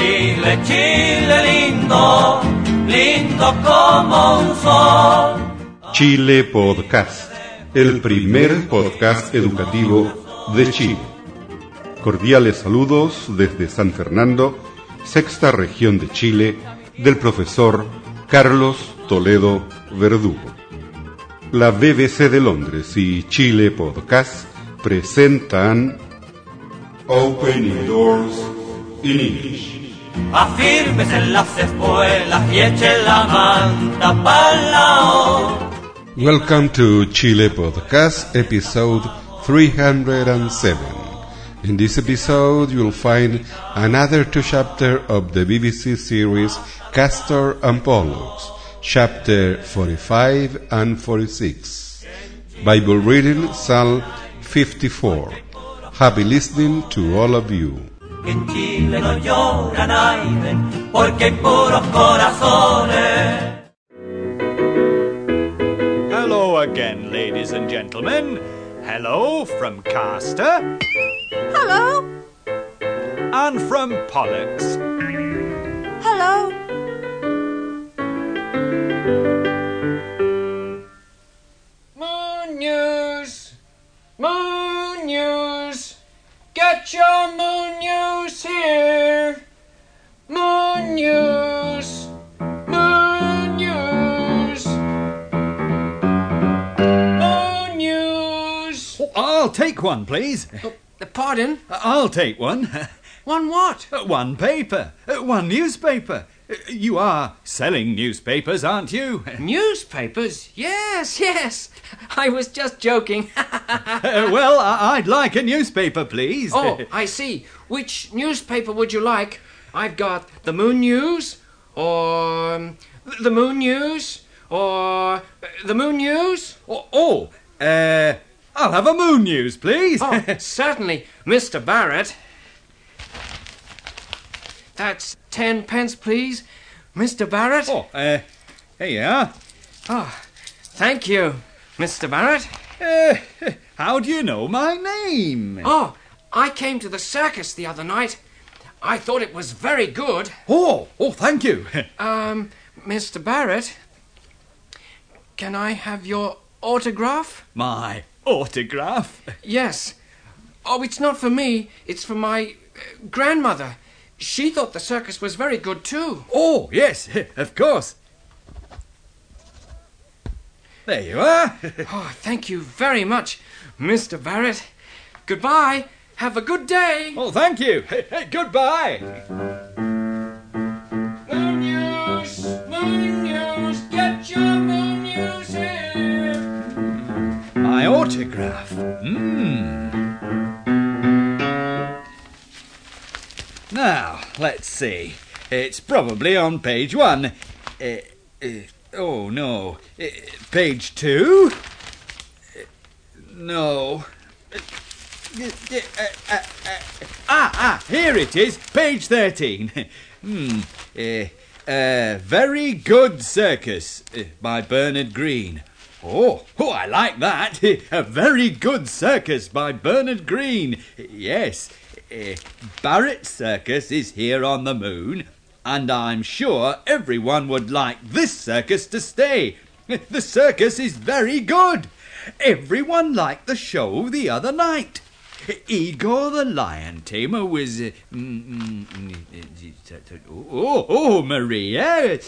Chile, Chile lindo, lindo como un sol. Chile Podcast, el primer podcast educativo de Chile. Cordiales saludos desde San Fernando, sexta región de Chile, del profesor Carlos Toledo Verdugo. La BBC de Londres y Chile Podcast presentan Opening Doors in English. Las espuelas y eche la manta pa'l lao. Welcome to Chile Podcast, episode 307. In this episode, you'll find another two chapters of the BBC series Castor and Pollux, chapter 45 and 46. Bible reading Psalm 54. Happy listening to all of you. En Chile no llora nadie, porque hay puros corazones. Hello again, ladies and gentlemen. Hello from Castor Hello. and from Pollux. Hello. Moon Your Moon News here! Moon News! Moon News! Moon News! Oh, I'll take one, please. Uh, uh Pardon? I'll take one. One what? Uh, one paper. Uh, one newspaper. You are selling newspapers, aren't you? Newspapers? Yes, yes. I was just joking. well, I- I'd like a newspaper, please. oh, I see. Which newspaper would you like? I've got the Moon News, or um, the Moon News, or uh, the Moon News. oh, oh, uh, I'll have a moon news, please. Oh, certainly, Mr. Barrett. That's ten pence, please, Mr. Barrett. oh, uh, here you are. Oh, thank you, Mr. Barrett. Uh, how do you know my name? Oh, I came to the circus the other night. I thought it was very good. Oh, oh, thank you. Um, Mr. Barrett, can I have your autograph? My autograph. Yes. Oh, it's not for me. It's for my uh, grandmother. She thought the circus was very good too. Oh, yes, of course. There you are. Oh, thank you very much, Mr. Barrett. Goodbye. Have a good day. oh, thank you. Goodbye. Moon News! Moon News! Get your Moon News here! My autograph. Hmm. Now, let's see. It's probably on page one. Uh, uh, oh, no. Uh, page two? No. Uh, uh, ah, ah, here it is, page 13. hmm. Uh, uh, Very Good Circus by Bernard Green. Oh, oh, I like that. A very good circus by Bernard Green. Yes, uh, Barrett Circus is here on the moon, and I'm sure everyone would like this circus to stay. The circus is very good. Everyone liked the show the other night. Igor the lion tamer was. Uh, mm, mm, mm, oh, oh, Maria.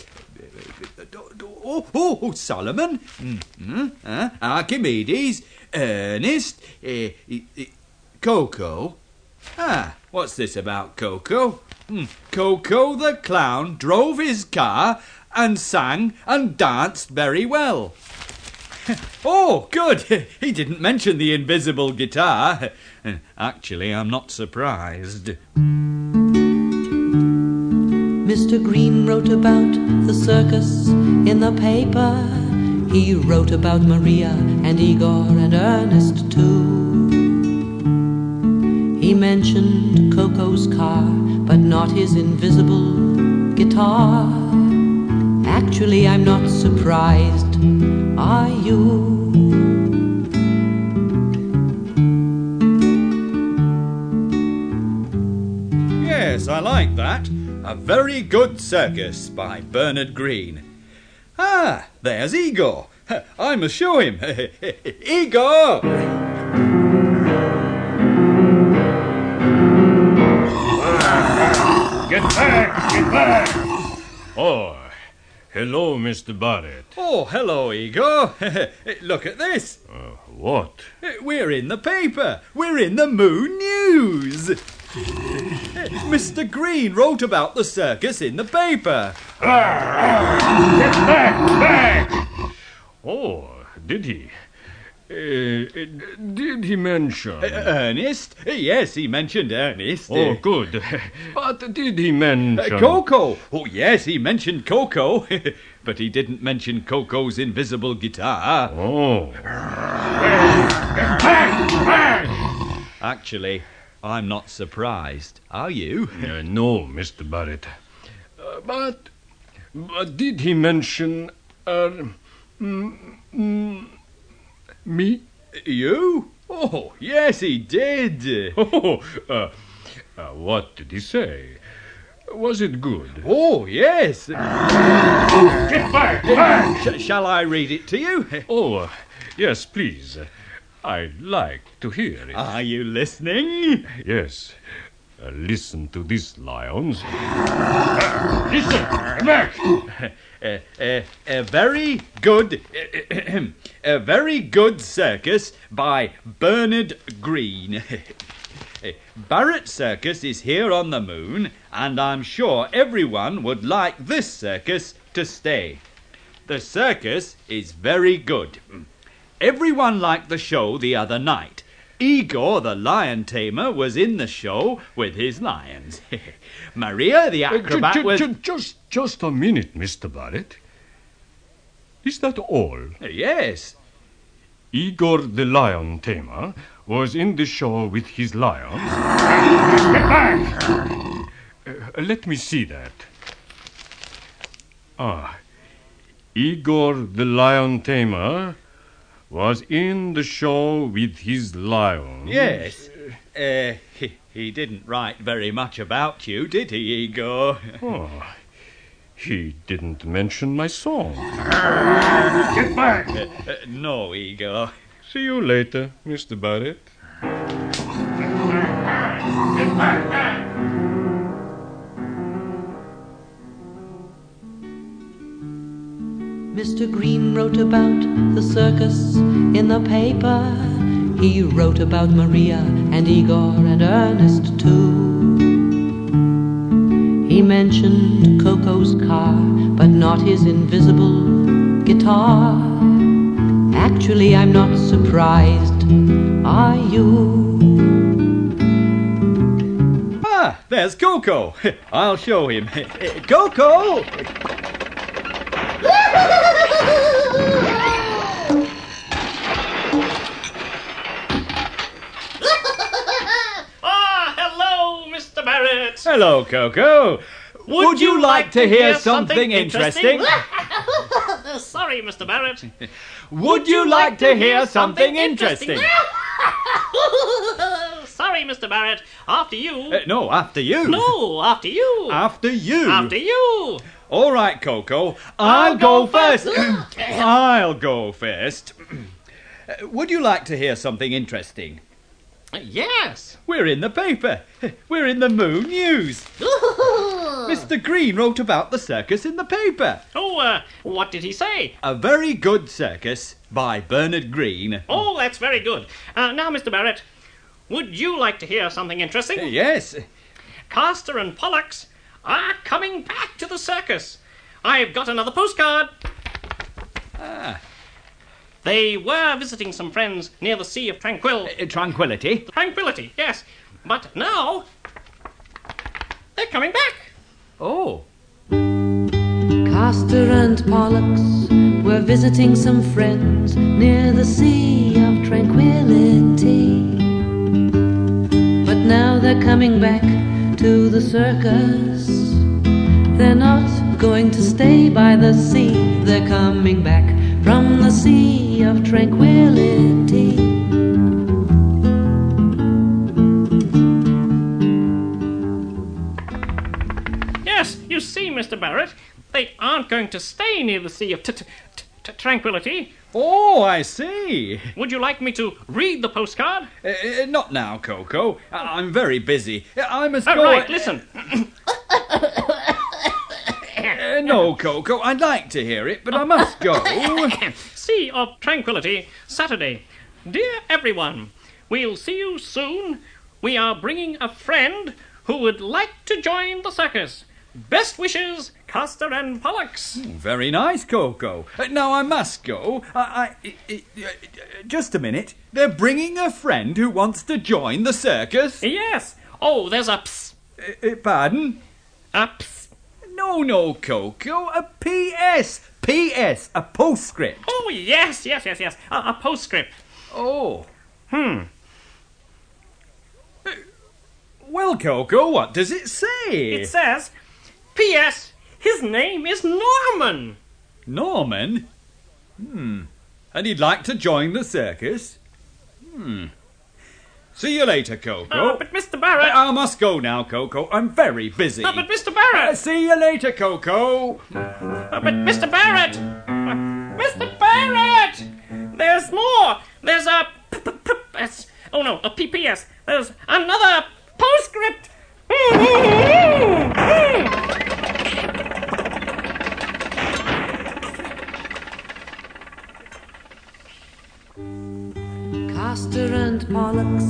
Oh, oh, oh, Solomon. Mm, uh, Archimedes. Ernest. Uh, uh, Coco. Ah, what's this about Coco? Coco the clown drove his car and sang and danced very well. oh, good. He didn't mention the invisible guitar. Actually, I'm not surprised. Mr. Green wrote about the circus in the paper. He wrote about Maria and Igor and Ernest too. He mentioned Coco's car, but not his invisible guitar. Actually, I'm not surprised. Are you? Yes, I like that. A Very Good Circus by Bernard Green. Ah, there's Igor. I must show him. Igor! Get back! Get back! Oh, hello, Mr. Barrett. Oh, hello, Igor. Look at this. Uh, what? We're in the paper. We're in the Moon News. Mr. Green wrote about the circus in the paper. Get back! Back! Oh, did he? Uh, did he mention? Ernest? Yes, he mentioned Ernest. Oh, good. But did he mention? Uh, Coco. Oh, yes, he mentioned Coco. but he didn't mention Coco's invisible guitar. Oh, Actually, I'm not surprised. Are you? uh, no, Mr. Barrett. Uh, but, but did he mention? Uh, mm, mm, me? You? Oh, yes, he did. Oh, uh, uh, what did he say? Was it good? Oh, yes. Get back! Back! Sh- shall I read it to you? Oh, uh, yes, please. I'd like to hear it. Are you listening? Yes. Listen to this, lions. listen! Back! A very good, a very good circus by Bernard Green. Barrett Circus is here on the moon, and I'm sure everyone would like this circus to stay. The circus is very good. Everyone liked the show the other night. Igor the lion tamer was in the show with his lions. Maria the Uh, acrobat ju- was. ju- just, just a minute, Mr. Barrett. Is that all? Yes. Igor the lion tamer was in the show with his lions. Uh, let me see that. Ah, Igor the lion tamer was in the show with his lions. Yes. Uh, he, he didn't write very much about you, did he, Igor? Oh, he didn't mention my song. Get back! Uh, no, Igor. See you later, Mr. Barrett. Get back! Mr. Green wrote about the circus in the paper. He wrote about Maria and Igor and Ernest too. He mentioned Coco's car, but not his invisible guitar. Actually, I'm not surprised. Are you? Ah, there's Coco. I'll show him. Coco! Hello, Coco. Would, you like to hear something interesting? Sorry, Mr. Barrett. Would you like to hear something interesting? Sorry, Mr. Barrett. After you. Uh, no, after you. No, after you. After you. After you. All right, Coco. I'll, I'll go, go first. first. I'll go first. Uh, Would you like to hear something interesting? Yes. We're in the paper. We're in the Moon News. Mr. Green wrote about the circus in the paper. Oh, uh, what did he say? A very good circus by Bernard Green. Oh, that's very good. Uh, now, Mr. Barrett, would you like to hear something interesting? Yes. Castor and Pollux are coming back to the circus. I've got another postcard. Ah. They were visiting some friends near the Sea of Tranquil. Uh, tranquility. Tranquility, yes. But now they're coming back. Oh. Castor and Pollux were visiting some friends near the Sea of Tranquility. But now they're coming back to the circus. They're not going to stay by the sea, they're coming back from the Sea of Tranquility. yes, you see, Mr. Barrett, they aren't going to stay near the Sea of t- t- t- Tranquility. Oh, I see. Would you like me to read the postcard? Uh, uh, not now, Coco. I- I'm very busy. I must Oh, go. right, listen. Uh, no, Coco, I'd like to hear it, but I must go. sea of Tranquility, Saturday. Dear everyone, we'll see you soon. We are bringing a friend who would like to join the circus. Best wishes, Castor and Pollux. Very nice, Coco. Uh, now I must go. I, I, I- I- just a minute. They're bringing a friend who wants to join the circus. Yes. Oh, there's a ps. Uh, uh, pardon? A ps. No, no, Coco. A P.S. P.S. A postscript. Oh, yes, yes, yes, yes. A, a postscript. Oh. Hmm. Well, Coco, what does it say? It says, P.S. His name is Norman. Norman? Hmm. And he'd like to join the circus? Hmm. See you later, Coco. Uh, but Mr. Barrett. I must go now, Coco. I'm very busy. Uh, but Mr. Barrett. see you later, Coco. Uh, but Mr. Barrett. Mr. Barrett. There's more. There's a. p- p- p- s- Oh no, a PPS. There's another postscript. Castor and Pollux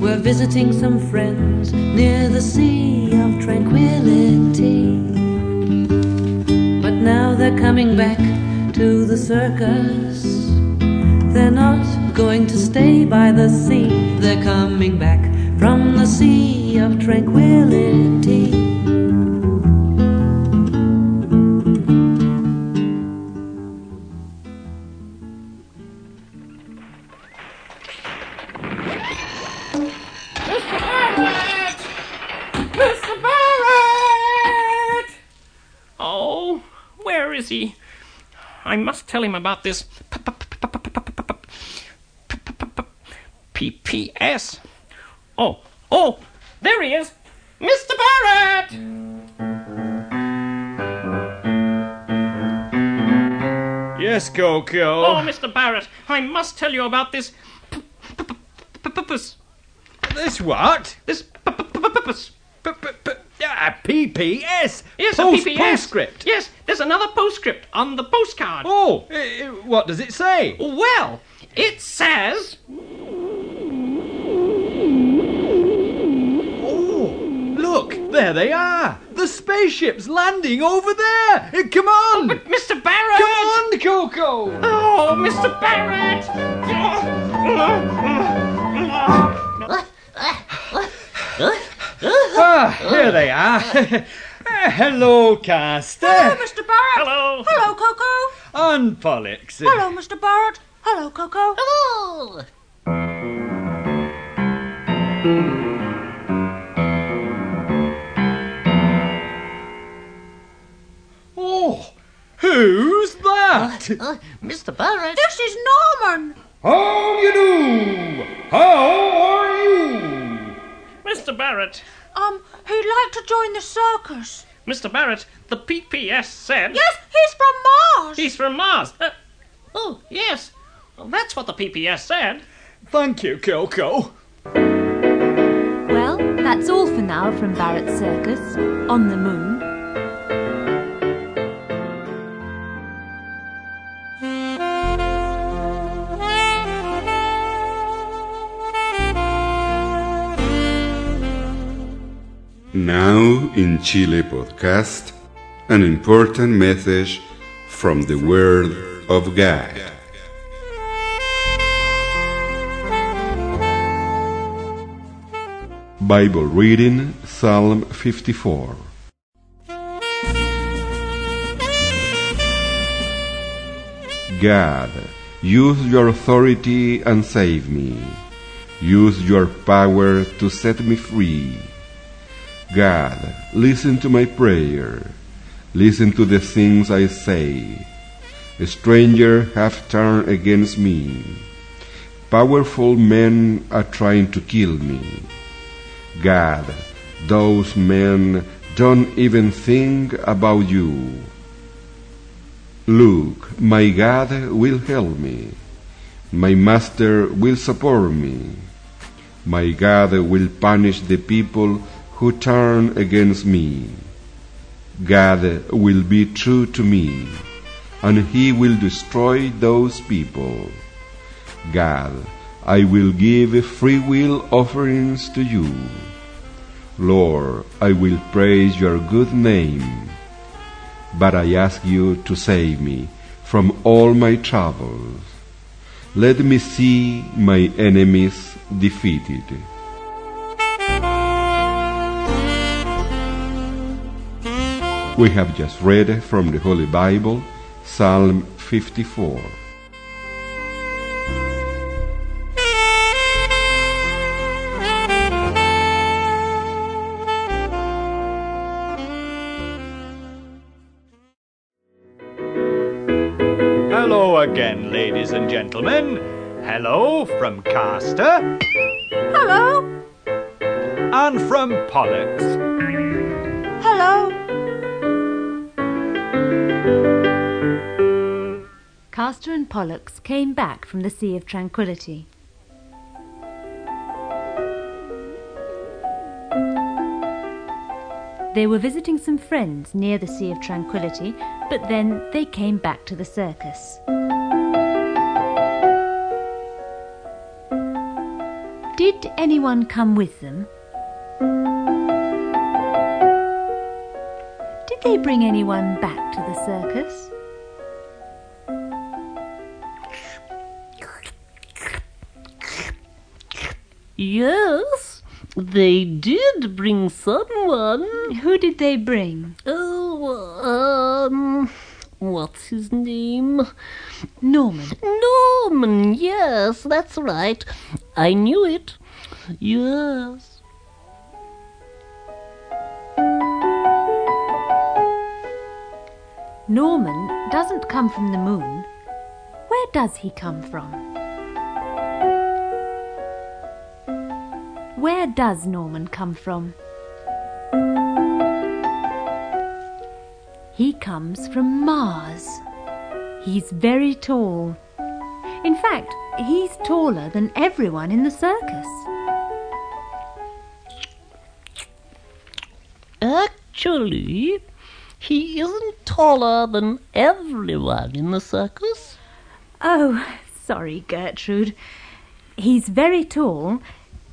were visiting some friends near the Sea of Tranquility. But now they're coming back to the circus. They're not going to stay by the sea, they're coming back from the Sea of Tranquility. He? I must tell him about this PPS. Oh, oh, there he is! Mr. Barrett! Yes, Coco. Oh, Mr. Barrett, I must tell you about this. This what? This. Ah, PPS. Yes, Post- a PPS. Postscript. Yes, there's another postscript on the postcard. Oh, uh, uh, what does it say? Well, it says. Oh, look, there they are. The spaceship's landing over there. Uh, Come on. But Mr. Barrett! Come on, Coco. Oh, Mr. Barrett! Ah, here they are. Ah, hello, Castor. Hello, Mr. Barrett. Hello. Hello, Coco. And Pollux. Hello, Mr. Barrett. Hello, Coco. Hello. Oh, who's that? Uh, Mr. Barrett. This is Norman. How do you do? How are you? Mr. Barrett. Um, he'd like to join the circus. Mr. Barrett, the PPS said. Yes, he's from Mars. He's from Mars. Uh, oh, yes. Well, that's what the PPS said. Thank you, Coco. Well, that's all for now from Barrett Circus on the moon. In Chile podcast, an important message from the Word of God. Bible reading Psalm 54. God, use your authority and save me. Use your power to set me free. God, listen to my prayer. Listen to the things I say. A stranger have turned against me. Powerful men are trying to kill me. God, those men don't even think about you. Look, my God will help me. My Master will support me. My God will punish the people who turn against me. God will be true to me, and He will destroy those people. God, I will give free will offerings to you. Lord, I will praise your good name. But I ask you to save me from all my troubles. Let me see my enemies defeated. We have just read from the Holy Bible Psalm 54. Hello again, ladies and gentlemen. Hello from Castor Hello. and from Pollux. Castor and Pollux came back from the Sea of Tranquility. They were visiting some friends near the Sea of Tranquility, but then they came back to the circus. Did anyone come with them? Did they bring anyone back to the circus? Yes, they did bring someone. Who did they bring? Oh, um, what's his name? Norman. Norman, yes, that's right. I knew it. Yes. Norman doesn't come from the moon. Where does he come from? Where does Norman come from? He comes from Mars. He's very tall. In fact, he's taller than everyone in the circus. Actually, he isn't taller than everyone in the circus. Oh, sorry, Gertrude. He's very tall.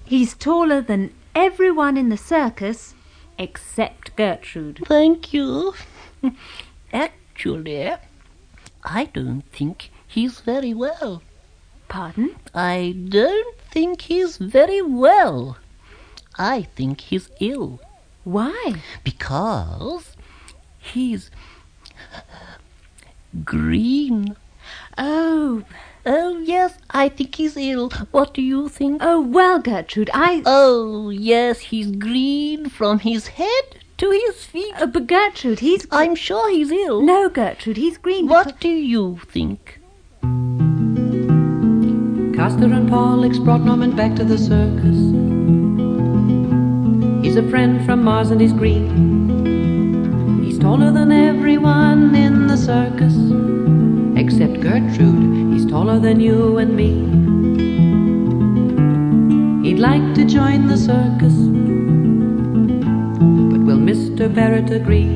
He's taller than everyone in the circus except Gertrude. Thank you. Actually, I don't think he's very well. Pardon? I don't think he's very well. I think he's ill Why? because he's green. Oh, Oh, yes, I think he's ill. What do you think? oh, well, Gertrude, I. Oh, yes, he's green from his head to his feet. Oh, but Gertrude, he's. I'm sure he's ill. No, Gertrude, he's green. What do you think? Castor and Pollux brought Norman back to the circus. He's a friend from Mars and he's green. He's taller than everyone in the circus, except Gertrude. He's taller than you and me. He'd like to join the circus, but will Mr. Barrett agree?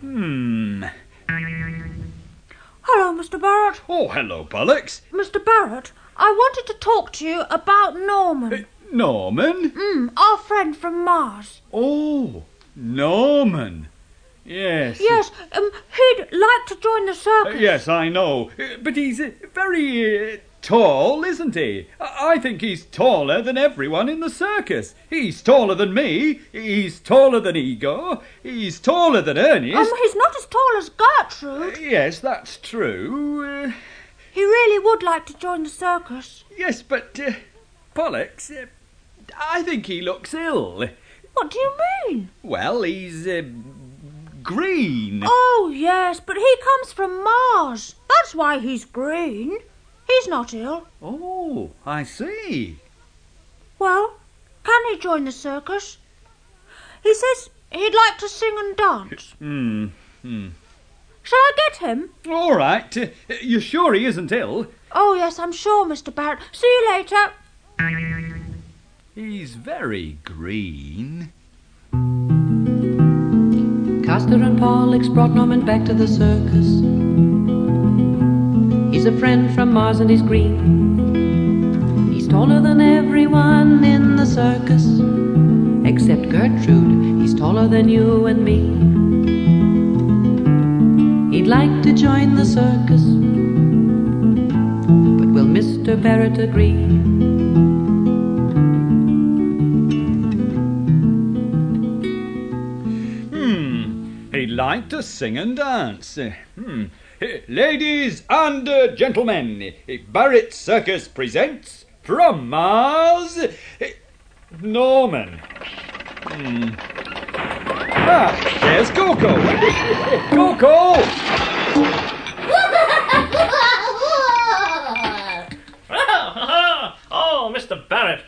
Hmm. Hello, Mr. Barrett. Hello, Pollux. Mr. Barrett, I wanted to talk to you about Norman. Norman? Mm, our friend from Mars. Oh, Norman. Yes. Yes, um, he'd like to join the Uh, circus. yes, I know. Uh, But he's uh, very uh, tall, isn't he? I think he's taller than everyone in the circus. He's taller than me. He's taller than Igor. He's taller than Ernest. Um, he's not as tall as Gertrude. yes, that's true. He really would like to join the circus. yes, but uh, Pollux, uh, I think he looks ill. What do you mean? Well, he's uh, green. Oh, yes, but he comes from Mars. That's why he's green. He's not ill. Oh, I see. Well, can he join the circus? He says he'd like to sing and dance. Hmm. Hmm. Shall I get him? All right. Uh, you're sure he isn't ill? Oh, yes, I'm sure, Mr. Barrett. See you later. He's very green. Castor and Pollux brought Norman back to the circus. He's a friend from Mars and he's green. He's taller than everyone in the circus, except Gertrude. He's taller than you and me. He'd like to join the circus, but will Mr. Barrett agree? Hmm. He'd like to sing and dance. Hmm. Ladies and gentlemen, Barrett Circus presents from Mars, Norman. Hmm. Ah, there's Coco. Coco! oh, Mr. Barrett,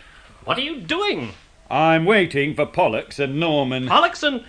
what are you doing? I'm waiting for Pollux and Norman. Pollux and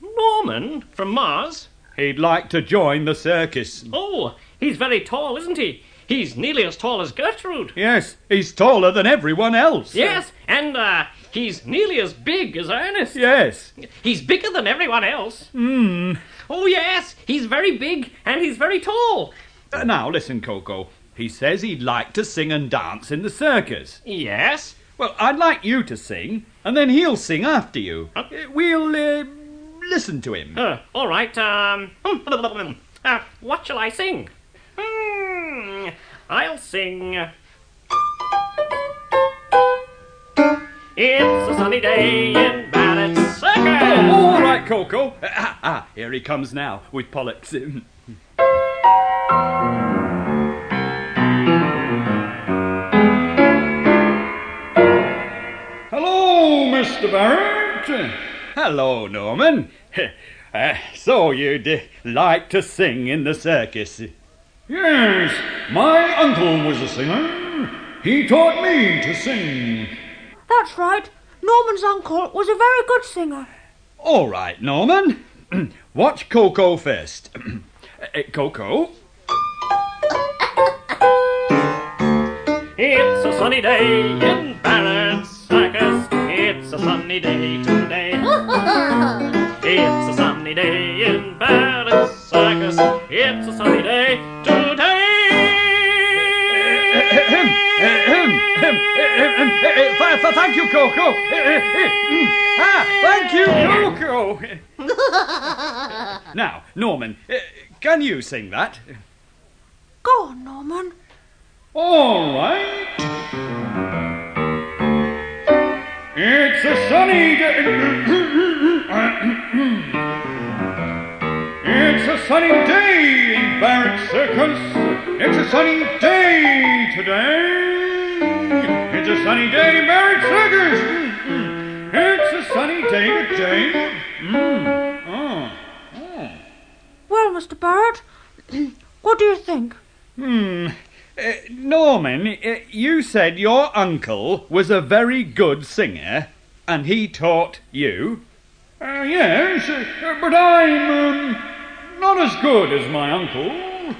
Norman from Mars? He'd like to join the circus. Oh, he's very tall, isn't he? He's nearly as tall as Gertrude. Yes, he's taller than everyone else. Yes, and uh, he's nearly as big as Ernest. Yes. He's bigger than everyone else. Hmm. Oh, yes, he's very big and he's very tall. Uh, now, listen, Coco. He says he'd like to sing and dance in the circus. Yes? Well, I'd like you to sing, and then he'll sing after you. Uh, We'll uh, listen to him. Uh, all right, um. Uh, what shall I sing? I'll sing. It's a sunny day in Barrett Circus. All right, Coco. Ah, ah, here he comes now with Pollux. Hello, Mr. Barrett. Hello, Norman. Uh, so you'd uh, like to sing in the circus? Yes, my uncle was a singer. He taught me to sing. That's right. Norman's uncle was a very good singer. All right, Norman. Watch Coco first. Uh, Coco. It's a sunny day in Barrett Circus. It's a sunny day today. It's a sunny day in Barrett Circus. It's a sunny day Thank you, Coco. Ah, thank you, Coco. now, Norman, uh, can you sing that? Go on, Norman. All right. It's a sunny day. it's a sunny day in Barrett Circus. It's a sunny day today. It's a sunny day Barrett Circus. It's a sunny day today. Mm. Oh. Oh. Well, Mr. Barrett, what do you think? Hmm. Uh, Norman, uh, you said your uncle was a very good singer, and he taught you. Uh, yes, uh, but I'm um, not as good as my uncle.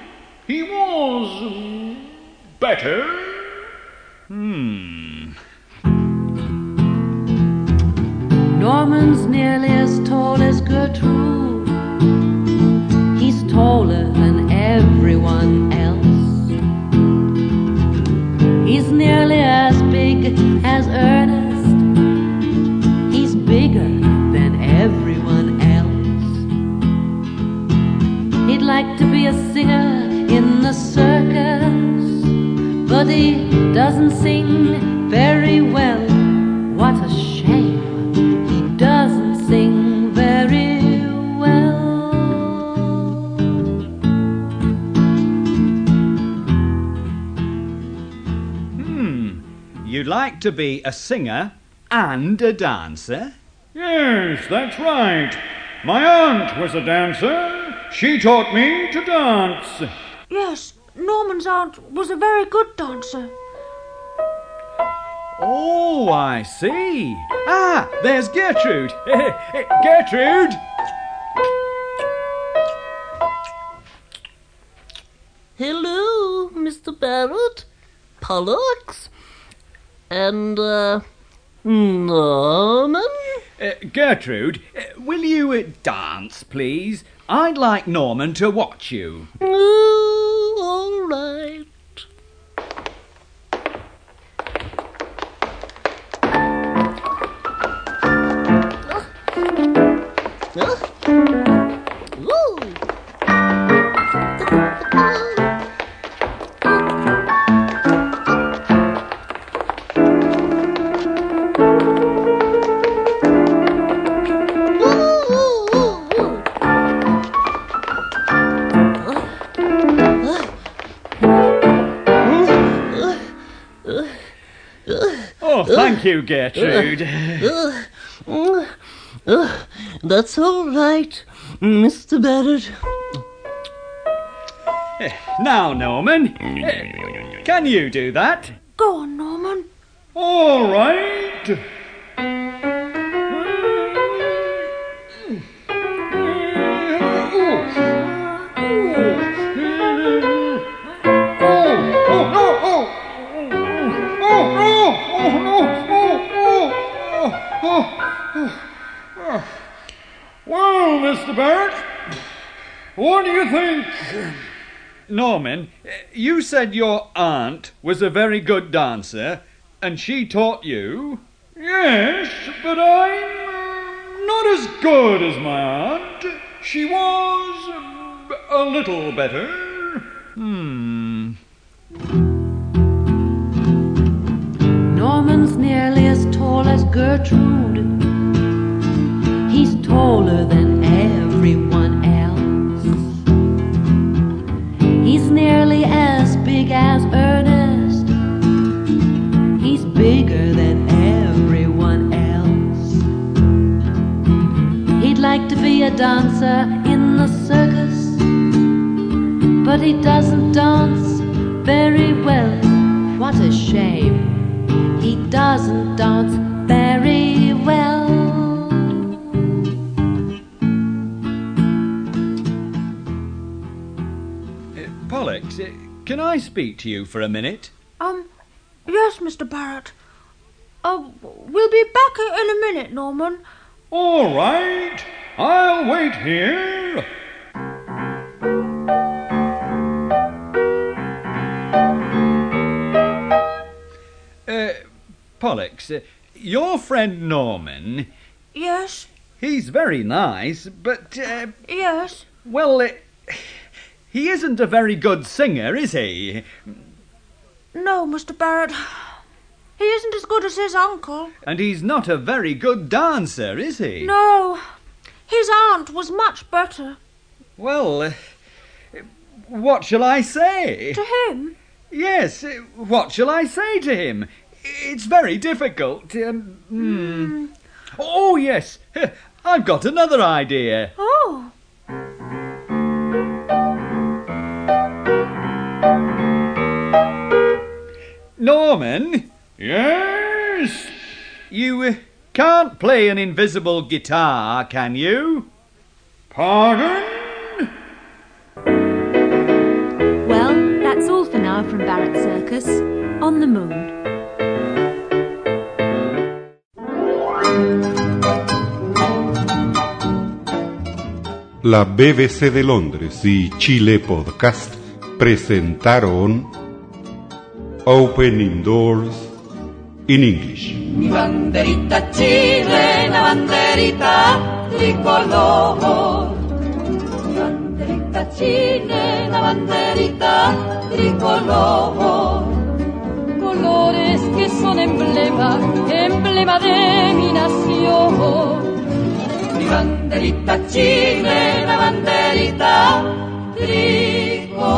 He was um, better. Hmm. Norman's nearly as tall as Gertrude. He's taller than everyone else. He's nearly as big as Ernest. He's bigger than everyone else. He'd like to be a singer in the circus, but he doesn't sing very well. To be a singer and a dancer? Yes, that's right. My aunt was a dancer. She taught me to dance. Yes, Norman's aunt was a very good dancer. Oh, I see. Ah, there's Gertrude. Gertrude! Hello, Mr. Barrett. Pollux. And, uh, Norman? Uh, Gertrude, uh, will you uh, dance, please? I'd like Norman to watch you. Oh, all right. You, Gertrude. Uh, uh, that's all right, Mr. Barrett. now, Norman, uh, can you do that? Go on, Norman. All right. Mr. Barrett, what do you think? Norman, you said your aunt was a very good dancer, and she taught you. Yes, but I'm uh, not as good as my aunt. She was uh, a little better. Hmm. Norman's nearly as tall as Gertrude. He's taller than everyone else. He's nearly as big as Ernest. He's bigger than everyone else. He'd like to be a dancer in the circus, but he doesn't dance very well. What a shame. He doesn't dance very well. I speak to you for a minute? Um, yes, Mr. Barrett. Uh, we'll be back in a minute, Norman. All right, I'll wait here. Uh, Pollux, uh, your friend Norman, Yes, he's very nice, but, uh, yes. well, he isn't a very good singer, is he? No, Mr. Barrett. He isn't as good as his uncle. And he's not a very good dancer, is he? No, his aunt was much better. Well, uh, what shall I say? To him? Yes, uh, what shall I say to him? It's very difficult. Um, hmm. Oh, yes, I've got another idea. Oh, Norman, Yes? you uh, can't play an invisible guitar, can you? Pardon? Well, that's all for now from Barrett Circus on the moon. La BBC de Londres y Chile Podcast presentaron Opening Doors in English. Mi banderita chilena, banderita tricolor. Mi banderita chilena, banderita tricolor. colores que son emblema, emblema de mi nación. Mi banderita chilena, banderita tricolor.